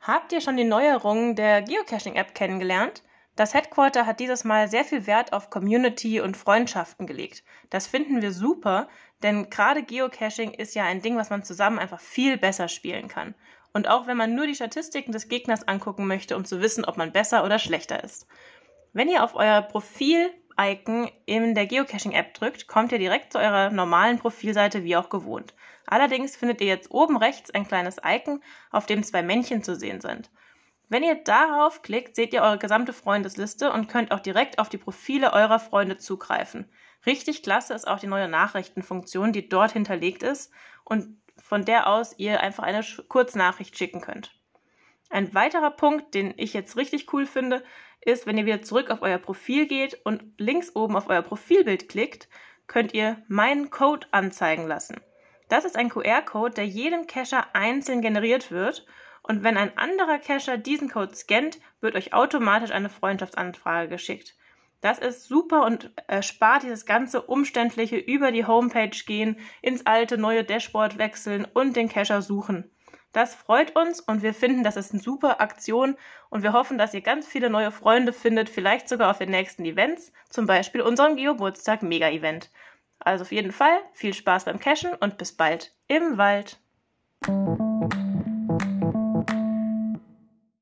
Habt ihr schon die Neuerungen der Geocaching-App kennengelernt? Das Headquarter hat dieses Mal sehr viel Wert auf Community und Freundschaften gelegt. Das finden wir super, denn gerade Geocaching ist ja ein Ding, was man zusammen einfach viel besser spielen kann. Und auch wenn man nur die Statistiken des Gegners angucken möchte, um zu wissen, ob man besser oder schlechter ist. Wenn ihr auf euer Profil-Icon in der Geocaching-App drückt, kommt ihr direkt zu eurer normalen Profilseite wie auch gewohnt. Allerdings findet ihr jetzt oben rechts ein kleines Icon, auf dem zwei Männchen zu sehen sind. Wenn ihr darauf klickt, seht ihr eure gesamte Freundesliste und könnt auch direkt auf die Profile eurer Freunde zugreifen. Richtig klasse ist auch die neue Nachrichtenfunktion, die dort hinterlegt ist und von der aus ihr einfach eine Kurznachricht schicken könnt. Ein weiterer Punkt, den ich jetzt richtig cool finde, ist, wenn ihr wieder zurück auf euer Profil geht und links oben auf euer Profilbild klickt, könnt ihr meinen Code anzeigen lassen. Das ist ein QR-Code, der jedem Cacher einzeln generiert wird und wenn ein anderer Cacher diesen Code scannt, wird euch automatisch eine Freundschaftsanfrage geschickt. Das ist super und erspart dieses ganze umständliche über die Homepage gehen, ins alte neue Dashboard wechseln und den Cacher suchen. Das freut uns und wir finden, das ist eine super Aktion und wir hoffen, dass ihr ganz viele neue Freunde findet, vielleicht sogar auf den nächsten Events, zum Beispiel unserem Geburtstag Mega-Event. Also auf jeden Fall viel Spaß beim Cashen und bis bald im Wald.